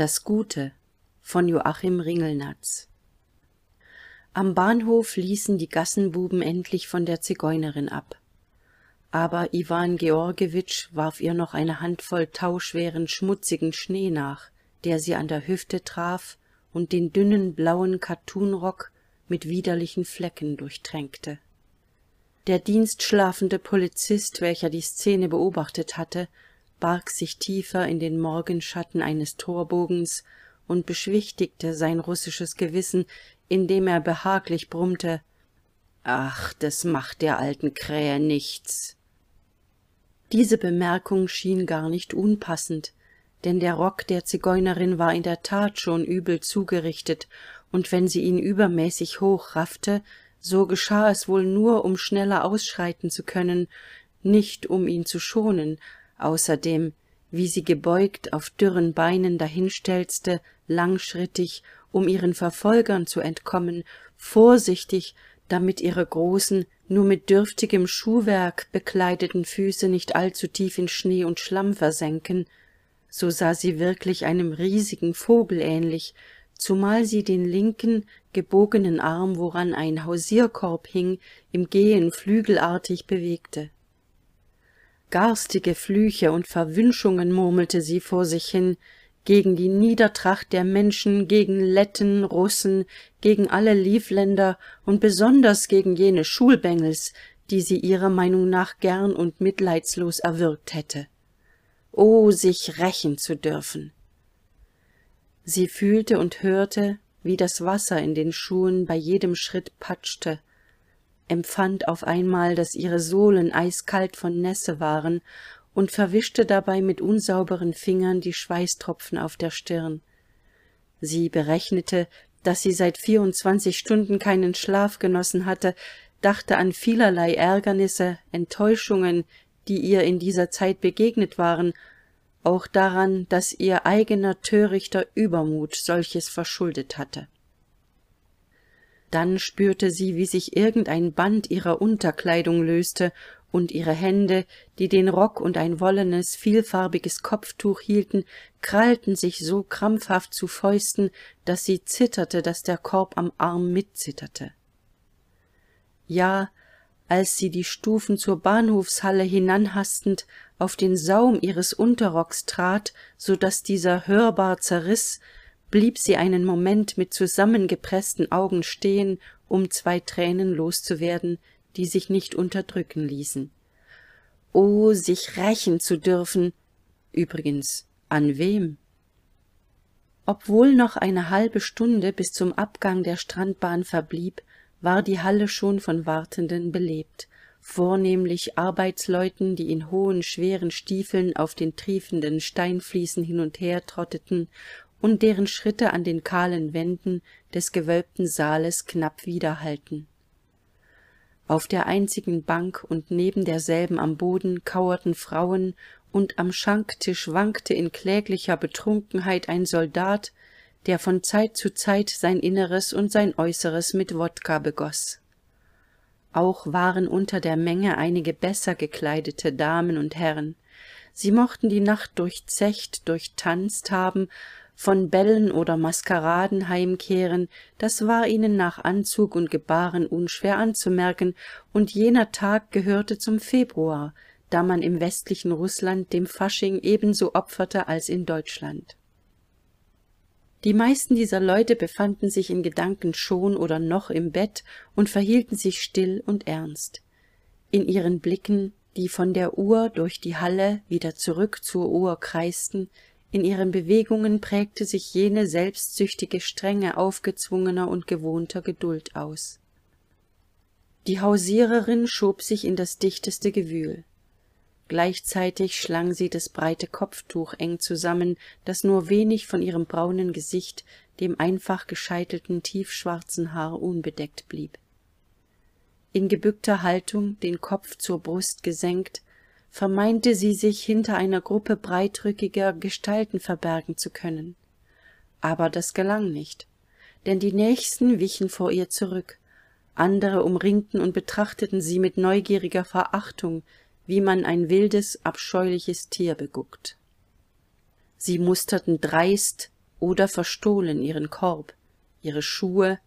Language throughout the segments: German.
Das Gute von Joachim Ringelnatz Am Bahnhof ließen die Gassenbuben endlich von der Zigeunerin ab. Aber Iwan Georgewitsch warf ihr noch eine Handvoll tauschweren schmutzigen Schnee nach, der sie an der Hüfte traf und den dünnen blauen Kattunrock mit widerlichen Flecken durchtränkte. Der dienstschlafende Polizist, welcher die Szene beobachtet hatte, barg sich tiefer in den Morgenschatten eines Torbogens und beschwichtigte sein russisches Gewissen, indem er behaglich brummte Ach, das macht der alten Krähe nichts. Diese Bemerkung schien gar nicht unpassend, denn der Rock der Zigeunerin war in der tat schon übel zugerichtet, und wenn sie ihn übermäßig hoch raffte, so geschah es wohl nur, um schneller ausschreiten zu können, nicht um ihn zu schonen, außerdem wie sie gebeugt auf dürren beinen dahinstelzte langschrittig um ihren verfolgern zu entkommen vorsichtig damit ihre großen nur mit dürftigem schuhwerk bekleideten füße nicht allzu tief in schnee und schlamm versenken so sah sie wirklich einem riesigen vogel ähnlich zumal sie den linken gebogenen arm woran ein hausierkorb hing im gehen flügelartig bewegte garstige flüche und verwünschungen murmelte sie vor sich hin gegen die niedertracht der menschen gegen letten russen gegen alle livländer und besonders gegen jene schulbengels die sie ihrer meinung nach gern und mitleidslos erwürgt hätte. O sich rächen zu dürfen! Sie fühlte und hörte wie das wasser in den schuhen bei jedem schritt patschte empfand auf einmal dass ihre sohlen eiskalt von nässe waren und verwischte dabei mit unsauberen fingern die schweißtropfen auf der stirn. Sie berechnete dass sie seit vierundzwanzig stunden keinen schlaf genossen hatte dachte an vielerlei ärgernisse enttäuschungen die ihr in dieser zeit begegnet waren auch daran dass ihr eigener törichter übermut solches verschuldet hatte dann spürte sie wie sich irgendein band ihrer unterkleidung löste und ihre hände die den rock und ein wollenes vielfarbiges kopftuch hielten krallten sich so krampfhaft zu fäusten dass sie zitterte dass der korb am arm mitzitterte. Ja als sie die stufen zur bahnhofshalle hinanhastend auf den saum ihres unterrocks trat so dass dieser hörbar zerriß blieb sie einen moment mit zusammengepreßten augen stehen um zwei tränen loszuwerden die sich nicht unterdrücken ließen. O sich rächen zu dürfen. Übrigens an wem? Obwohl noch eine halbe stunde bis zum abgang der strandbahn verblieb war die halle schon von wartenden belebt. Vornehmlich arbeitsleuten die in hohen schweren stiefeln auf den triefenden steinfliesen hin und her trotteten und deren schritte an den kahlen wänden des gewölbten saales knapp widerhallten auf der einzigen bank und neben derselben am boden kauerten frauen und am schanktisch wankte in kläglicher betrunkenheit ein soldat der von zeit zu zeit sein inneres und sein äußeres mit wodka begoß auch waren unter der menge einige besser gekleidete damen und herren. Sie mochten die nacht durchzecht durchtanzt haben von bällen oder maskeraden heimkehren das war ihnen nach anzug und gebaren unschwer anzumerken und jener tag gehörte zum februar da man im westlichen rußland dem fasching ebenso opferte als in deutschland. Die meisten dieser leute befanden sich in gedanken schon oder noch im bett und verhielten sich still und ernst. In ihren blicken die von der uhr durch die halle wieder zurück zur uhr kreisten in ihren bewegungen prägte sich jene selbstsüchtige strenge aufgezwungener und gewohnter geduld aus. Die hausiererin schob sich in das dichteste gewühl. Gleichzeitig schlang sie das breite kopftuch eng zusammen das nur wenig von ihrem braunen gesicht dem einfach gescheitelten tiefschwarzen haar unbedeckt blieb. In gebückter haltung den kopf zur brust gesenkt vermeinte sie sich hinter einer gruppe breitrückiger gestalten verbergen zu können. Aber das gelang nicht denn die nächsten wichen vor ihr zurück. Andere umringten und betrachteten sie mit neugieriger verachtung wie man ein wildes abscheuliches tier beguckt. Sie musterten dreist oder verstohlen ihren korb ihre schuhe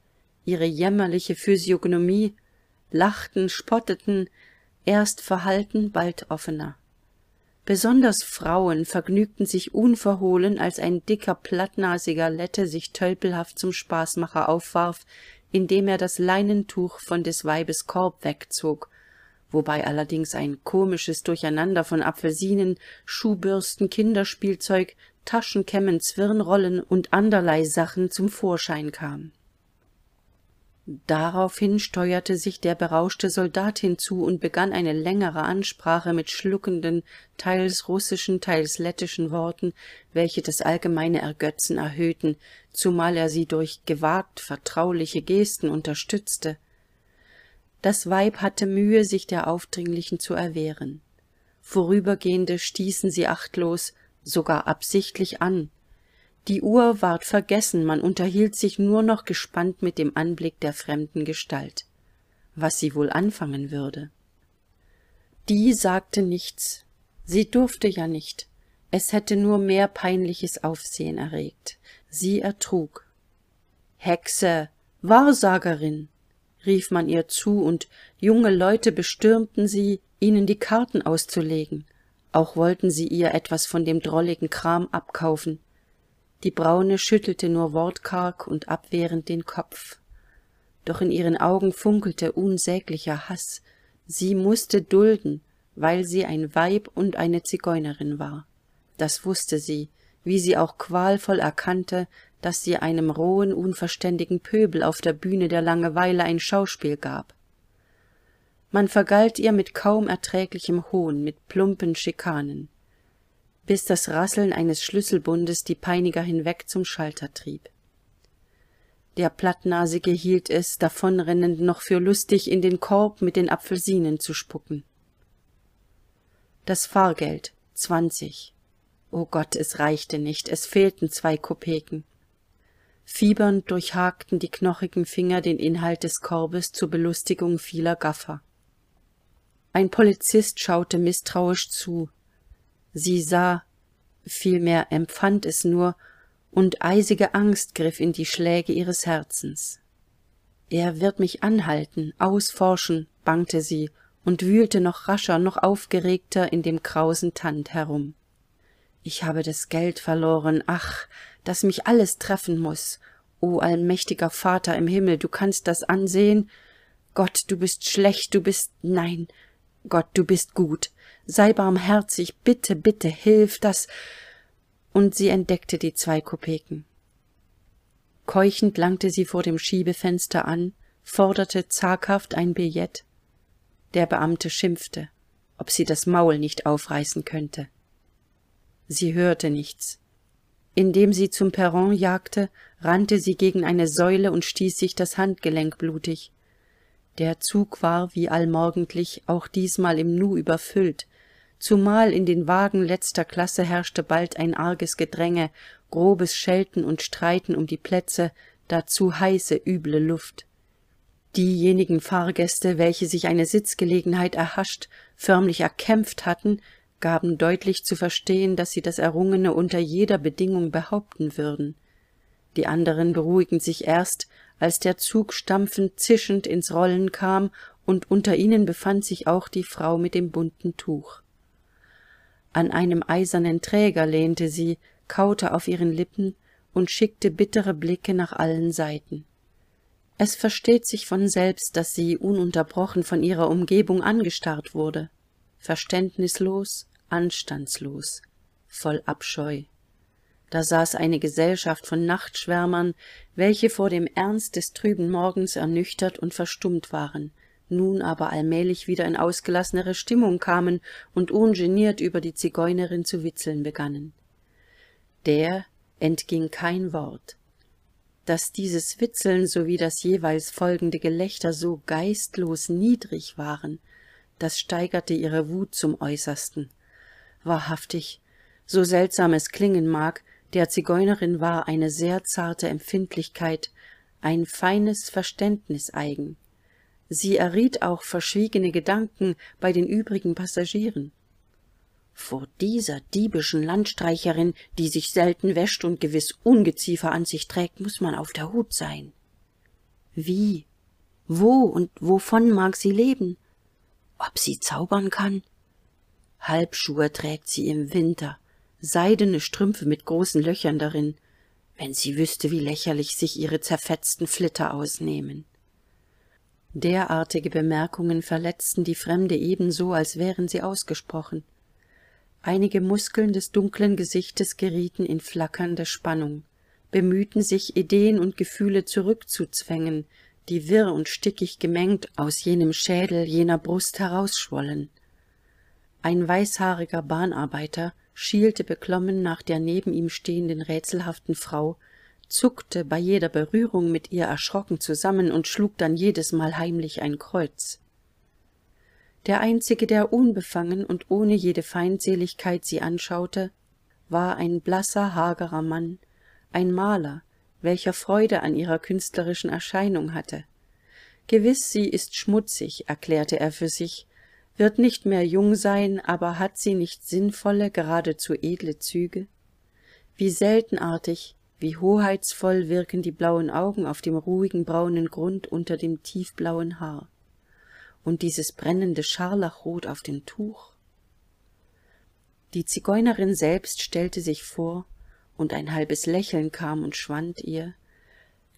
ihre jämmerliche physiognomie lachten spotteten erst verhalten bald offener. Besonders frauen vergnügten sich unverhohlen als ein dicker plattnasiger lette sich tölpelhaft zum spaßmacher aufwarf indem er das leinentuch von des weibes korb wegzog wobei allerdings ein komisches durcheinander von apfelsinen schuhbürsten kinderspielzeug taschenkämmen zwirnrollen und anderlei sachen zum vorschein kam daraufhin steuerte sich der berauschte soldat hinzu und begann eine längere ansprache mit schluckenden teils russischen teils lettischen worten welche das allgemeine ergötzen erhöhten zumal er sie durch gewagt vertrauliche gesten unterstützte. Das weib hatte mühe sich der aufdringlichen zu erwehren. Vorübergehende stießen sie achtlos sogar absichtlich an die uhr ward vergessen man unterhielt sich nur noch gespannt mit dem anblick der fremden gestalt was sie wohl anfangen würde. Die sagte nichts sie durfte ja nicht es hätte nur mehr peinliches aufsehen erregt. Sie ertrug. Hexe wahrsagerin rief man ihr zu und junge leute bestürmten sie ihnen die karten auszulegen. Auch wollten sie ihr etwas von dem drolligen kram abkaufen die braune schüttelte nur wortkarg und abwehrend den kopf. Doch in ihren augen funkelte unsäglicher haß sie musste dulden weil sie ein weib und eine zigeunerin war. Das wusste sie wie sie auch qualvoll erkannte dass sie einem rohen unverständigen pöbel auf der bühne der langeweile ein schauspiel gab. Man vergalt ihr mit kaum erträglichem hohn mit plumpen schikanen bis das rasseln eines schlüsselbundes die peiniger hinweg zum schalter trieb. Der plattnasige hielt es davonrennend noch für lustig in den korb mit den apfelsinen zu spucken. Das fahrgeld zwanzig. O gott es reichte nicht es fehlten zwei kopeken. Fiebernd durchhakten die knochigen finger den inhalt des korbes zur belustigung vieler gaffer. Ein polizist schaute mißtrauisch zu sie sah vielmehr empfand es nur und eisige angst griff in die schläge ihres herzens. Er wird mich anhalten ausforschen bangte sie und wühlte noch rascher noch aufgeregter in dem krausen tand herum. Ich habe das geld verloren ach dass mich alles treffen muss o allmächtiger vater im himmel du kannst das ansehen. Gott du bist schlecht du bist nein gott du bist gut sei barmherzig bitte bitte hilf dass und sie entdeckte die zwei kopeken. Keuchend langte sie vor dem schiebefenster an forderte zaghaft ein billett. Der beamte schimpfte ob sie das maul nicht aufreißen könnte. Sie hörte nichts. Indem sie zum perron jagte rannte sie gegen eine säule und stieß sich das handgelenk blutig. Der zug war wie allmorgendlich auch diesmal im nu überfüllt zumal in den wagen letzter klasse herrschte bald ein arges gedränge grobes schelten und streiten um die plätze dazu heiße üble luft. Diejenigen fahrgäste welche sich eine sitzgelegenheit erhascht förmlich erkämpft hatten gaben deutlich zu verstehen dass sie das errungene unter jeder bedingung behaupten würden. Die anderen beruhigten sich erst als der zug stampfend zischend ins rollen kam und unter ihnen befand sich auch die frau mit dem bunten tuch an einem eisernen träger lehnte sie kaute auf ihren lippen und schickte bittere blicke nach allen seiten. Es versteht sich von selbst dass sie ununterbrochen von ihrer umgebung angestarrt wurde. Verständnislos anstandslos voll abscheu. Da saß eine gesellschaft von nachtschwärmern welche vor dem ernst des trüben morgens ernüchtert und verstummt waren nun aber allmählich wieder in ausgelassenere stimmung kamen und ungeniert über die zigeunerin zu witzeln begannen. Der entging kein wort. Daß dieses witzeln sowie das jeweils folgende gelächter so geistlos niedrig waren das steigerte ihre wut zum äußersten. Wahrhaftig so seltsam es klingen mag der zigeunerin war eine sehr zarte empfindlichkeit ein feines verständnis eigen sie erriet auch verschwiegene gedanken bei den übrigen passagieren. Vor dieser diebischen landstreicherin die sich selten wäscht und gewiss ungeziefer an sich trägt muss man auf der hut sein. Wie? Wo und wovon mag sie leben? Ob sie zaubern kann? Halbschuhe trägt sie im winter seidene strümpfe mit großen löchern darin wenn sie wüsste wie lächerlich sich ihre zerfetzten flitter ausnehmen derartige bemerkungen verletzten die fremde ebenso als wären sie ausgesprochen. Einige muskeln des dunklen gesichtes gerieten in flackernde spannung bemühten sich ideen und gefühle zurückzuzwängen die wirr und stickig gemengt aus jenem schädel jener brust herausschwollen. Ein weißhaariger bahnarbeiter schielte beklommen nach der neben ihm stehenden rätselhaften frau zuckte bei jeder berührung mit ihr erschrocken zusammen und schlug dann jedesmal heimlich ein kreuz. Der einzige der unbefangen und ohne jede feindseligkeit sie anschaute war ein blasser hagerer mann ein maler welcher freude an ihrer künstlerischen erscheinung hatte. Gewiß sie ist schmutzig erklärte er für sich wird nicht mehr jung sein aber hat sie nicht sinnvolle geradezu edle züge? Wie seltenartig wie hoheitsvoll wirken die blauen augen auf dem ruhigen braunen grund unter dem tiefblauen haar? Und dieses brennende scharlachrot auf dem tuch? Die zigeunerin selbst stellte sich vor und ein halbes lächeln kam und schwand ihr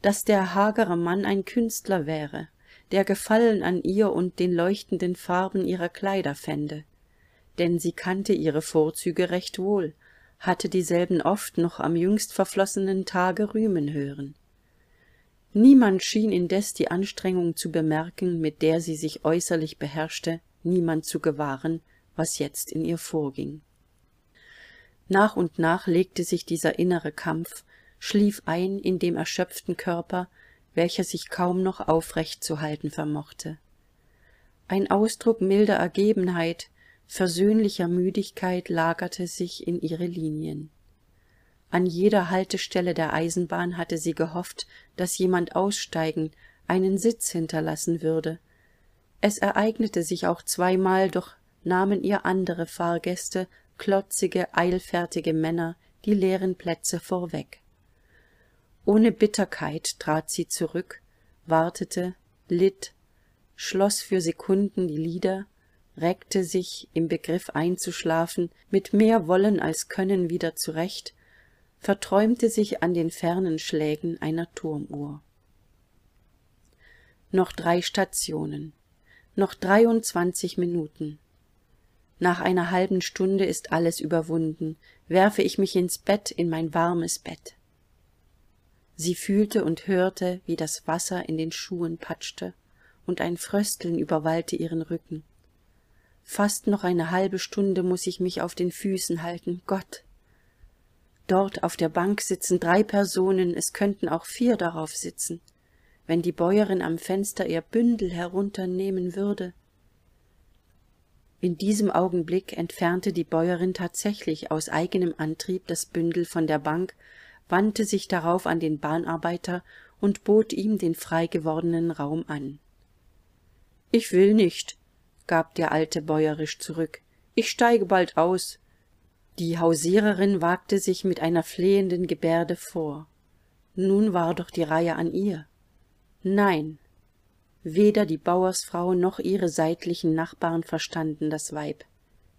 dass der hagere mann ein künstler wäre der gefallen an ihr und den leuchtenden farben ihrer kleider fände. Denn sie kannte ihre vorzüge recht wohl hatte dieselben oft noch am jüngst verflossenen tage rühmen hören. Niemand schien indes die anstrengung zu bemerken mit der sie sich äußerlich beherrschte niemand zu gewahren was jetzt in ihr vorging. Nach und nach legte sich dieser innere kampf schlief ein in dem erschöpften körper welcher sich kaum noch aufrecht zu halten vermochte. Ein ausdruck milder ergebenheit versöhnlicher müdigkeit lagerte sich in ihre linien. An jeder haltestelle der eisenbahn hatte sie gehofft dass jemand aussteigen einen sitz hinterlassen würde. Es ereignete sich auch zweimal doch nahmen ihr andere fahrgäste klotzige eilfertige männer die leeren plätze vorweg. Ohne bitterkeit trat sie zurück wartete litt schloss für sekunden die lider reckte sich im begriff einzuschlafen mit mehr wollen als können wieder zurecht verträumte sich an den fernen schlägen einer turmuhr. Noch drei stationen noch dreiundzwanzig minuten. Nach einer halben stunde ist alles überwunden werfe ich mich ins bett in mein warmes bett. Sie fühlte und hörte wie das wasser in den schuhen patschte und ein frösteln überwallte ihren rücken fast noch eine halbe stunde muss ich mich auf den füßen halten gott. Dort auf der bank sitzen drei personen es könnten auch vier darauf sitzen. Wenn die bäuerin am fenster ihr bündel herunternehmen würde. In diesem augenblick entfernte die bäuerin tatsächlich aus eigenem antrieb das bündel von der bank wandte sich darauf an den bahnarbeiter und bot ihm den frei gewordenen raum an. Ich will nicht gab der alte bäuerisch zurück. Ich steige bald aus. Die hausiererin wagte sich mit einer flehenden gebärde vor. Nun war doch die reihe an ihr. Nein weder die bauersfrau noch ihre seitlichen nachbarn verstanden das weib.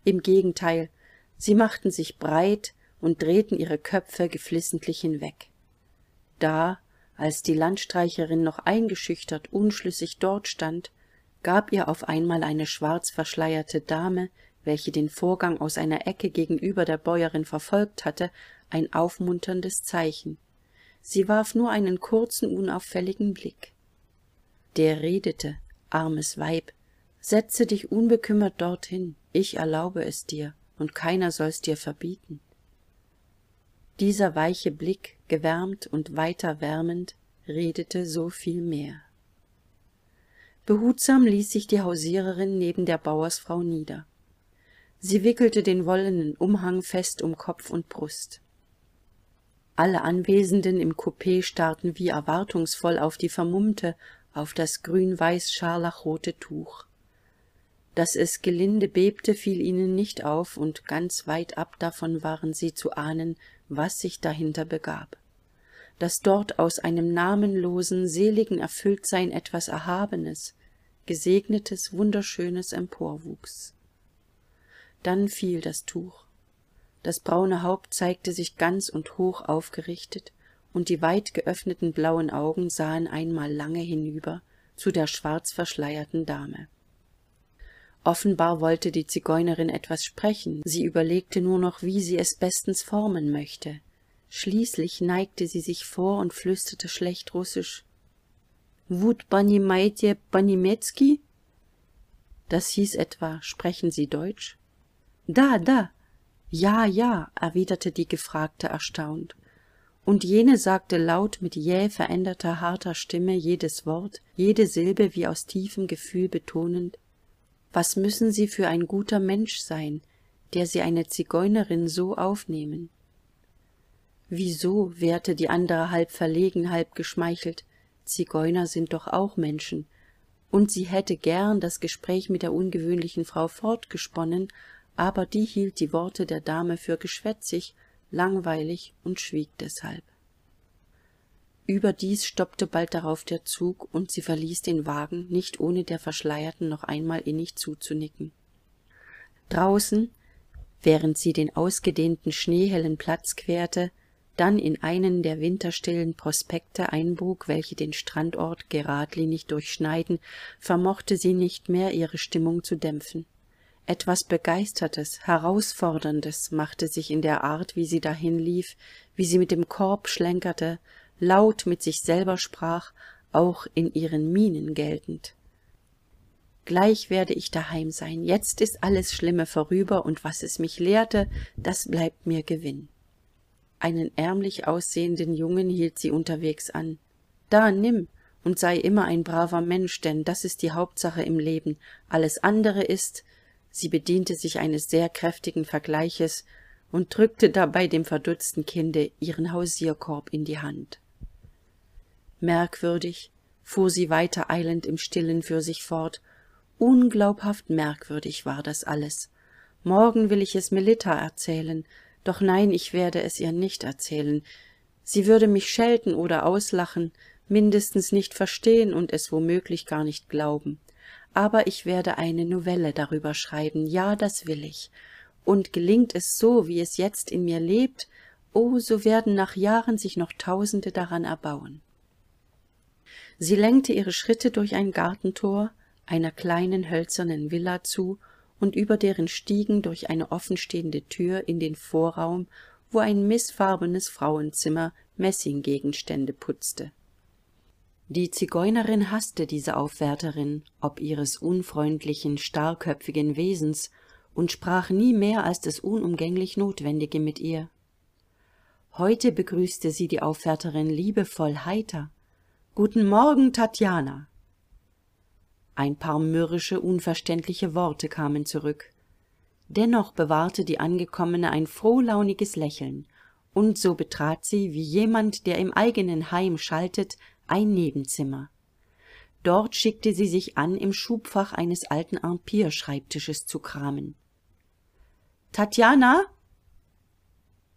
Im gegenteil sie machten sich breit und drehten ihre köpfe geflissentlich hinweg. Da als die landstreicherin noch eingeschüchtert unschlüssig dort stand gab ihr auf einmal eine schwarz verschleierte dame welche den vorgang aus einer ecke gegenüber der bäuerin verfolgt hatte ein aufmunterndes zeichen. Sie warf nur einen kurzen unauffälligen blick. Der redete armes weib setze dich unbekümmert dorthin ich erlaube es dir und keiner soll's dir verbieten. Dieser weiche blick gewärmt und weiter wärmend redete so viel mehr behutsam ließ sich die hausiererin neben der bauersfrau nieder. Sie wickelte den wollenen umhang fest um kopf und brust. Alle anwesenden im coup starrten wie erwartungsvoll auf die vermummte auf das grün weiß scharlachrote tuch. Daß es gelinde bebte fiel ihnen nicht auf und ganz weit ab davon waren sie zu ahnen was sich dahinter begab. Daß dort aus einem namenlosen seligen erfülltsein etwas erhabenes gesegnetes wunderschönes emporwuchs. Dann fiel das tuch. Das braune haupt zeigte sich ganz und hoch aufgerichtet und die weit geöffneten blauen augen sahen einmal lange hinüber zu der schwarz verschleierten dame. Offenbar wollte die zigeunerin etwas sprechen. Sie überlegte nur noch wie sie es bestens formen möchte. Schließlich neigte sie sich vor und flüsterte schlecht russisch wut panimaitje panimezki das hieß etwa sprechen sie deutsch? Da da. Ja ja erwiderte die gefragte erstaunt. Und jene sagte laut mit jäh veränderter harter stimme jedes wort jede silbe wie aus tiefem gefühl betonend was müssen sie für ein guter mensch sein der sie eine zigeunerin so aufnehmen? Wieso? wehrte die andere halb verlegen halb geschmeichelt zigeuner sind doch auch menschen. Und sie hätte gern das gespräch mit der ungewöhnlichen frau fortgesponnen aber die hielt die worte der dame für geschwätzig langweilig und schwieg deshalb. Überdies stoppte bald darauf der zug und sie verließ den wagen nicht ohne der verschleierten noch einmal innig zuzunicken. Draußen während sie den ausgedehnten schneehellen platz querte dann in einen der winterstillen prospekte einbog welche den strandort geradlinig durchschneiden vermochte sie nicht mehr ihre stimmung zu dämpfen. Etwas begeistertes herausforderndes machte sich in der art wie sie dahinlief wie sie mit dem korb schlenkerte laut mit sich selber sprach auch in ihren mienen geltend. Gleich werde ich daheim sein. Jetzt ist alles schlimme vorüber und was es mich lehrte das bleibt mir gewinn einen ärmlich aussehenden jungen hielt sie unterwegs an. Da nimm und sei immer ein braver mensch denn das ist die hauptsache im leben. Alles andere ist sie bediente sich eines sehr kräftigen vergleiches und drückte dabei dem verdutzten kinde ihren hausierkorb in die hand. Merkwürdig fuhr sie weiter eilend im stillen für sich fort. Unglaubhaft merkwürdig war das alles. Morgen will ich es melitta erzählen doch nein ich werde es ihr nicht erzählen. Sie würde mich schelten oder auslachen mindestens nicht verstehen und es womöglich gar nicht glauben. Aber ich werde eine novelle darüber schreiben. Ja das will ich. Und gelingt es so wie es jetzt in mir lebt oh so werden nach jahren sich noch tausende daran erbauen. Sie lenkte ihre schritte durch ein gartentor einer kleinen hölzernen villa zu und über deren stiegen durch eine offenstehende tür in den vorraum wo ein mißfarbenes frauenzimmer messinggegenstände putzte. Die zigeunerin haßte diese aufwärterin ob ihres unfreundlichen starrköpfigen wesens und sprach nie mehr als das unumgänglich notwendige mit ihr. Heute begrüßte sie die aufwärterin liebevoll heiter. Guten morgen tatjana ein paar mürrische unverständliche worte kamen zurück. Dennoch bewahrte die angekommene ein frohlauniges lächeln und so betrat sie wie jemand der im eigenen heim schaltet ein nebenzimmer. Dort schickte sie sich an im schubfach eines alten empire-schreibtisches zu kramen. Tatjana?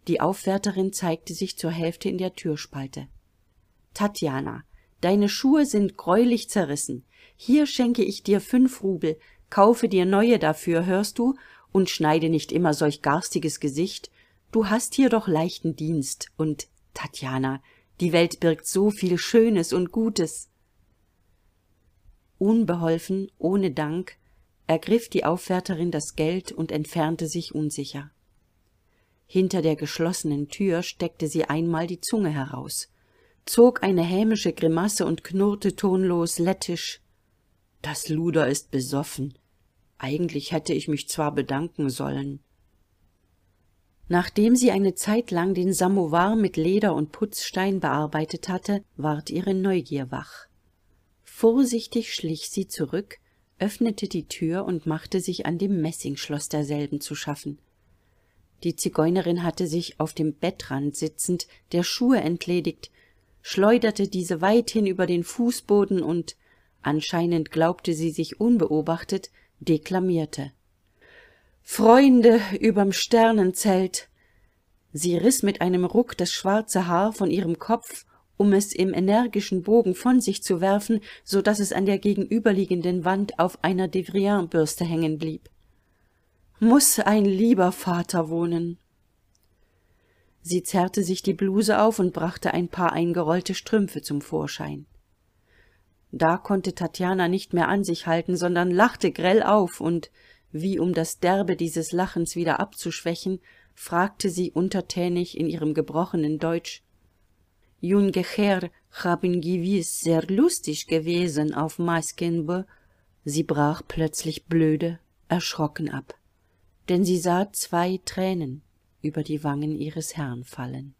Die aufwärterin zeigte sich zur hälfte in der türspalte. Tatjana deine schuhe sind greulich zerrissen. Hier schenke ich dir fünf rubel. Kaufe dir neue dafür hörst du? Und schneide nicht immer solch garstiges gesicht. Du hast hier doch leichten dienst. Und tatjana die welt birgt so viel schönes und gutes. Unbeholfen ohne dank ergriff die aufwärterin das geld und entfernte sich unsicher. Hinter der geschlossenen tür steckte sie einmal die zunge heraus zog eine hämische grimasse und knurrte tonlos lettisch. Das luder ist besoffen. Eigentlich hätte ich mich zwar bedanken sollen. Nachdem sie eine zeit lang den samowar mit leder und putzstein bearbeitet hatte ward ihre neugier wach. Vorsichtig schlich sie zurück öffnete die tür und machte sich an dem messingschloß derselben zu schaffen. Die zigeunerin hatte sich auf dem bettrand sitzend der schuhe entledigt schleuderte diese weithin über den fußboden und anscheinend glaubte sie sich unbeobachtet deklamierte. Freunde überm sternenzelt! Sie riß mit einem ruck das schwarze haar von ihrem kopf um es im energischen bogen von sich zu werfen so dass es an der gegenüberliegenden wand auf einer devrient hängen blieb. Muß ein lieber vater wohnen sie zerrte sich die bluse auf und brachte ein paar eingerollte strümpfe zum vorschein. Da konnte tatjana nicht mehr an sich halten sondern lachte grell auf und wie um das derbe dieses lachens wieder abzuschwächen fragte sie untertänig in ihrem gebrochenen deutsch junge herr haben gewiss sehr lustig gewesen auf maskenbö sie brach plötzlich blöde erschrocken ab. Denn sie sah zwei tränen über die wangen ihres herrn fallen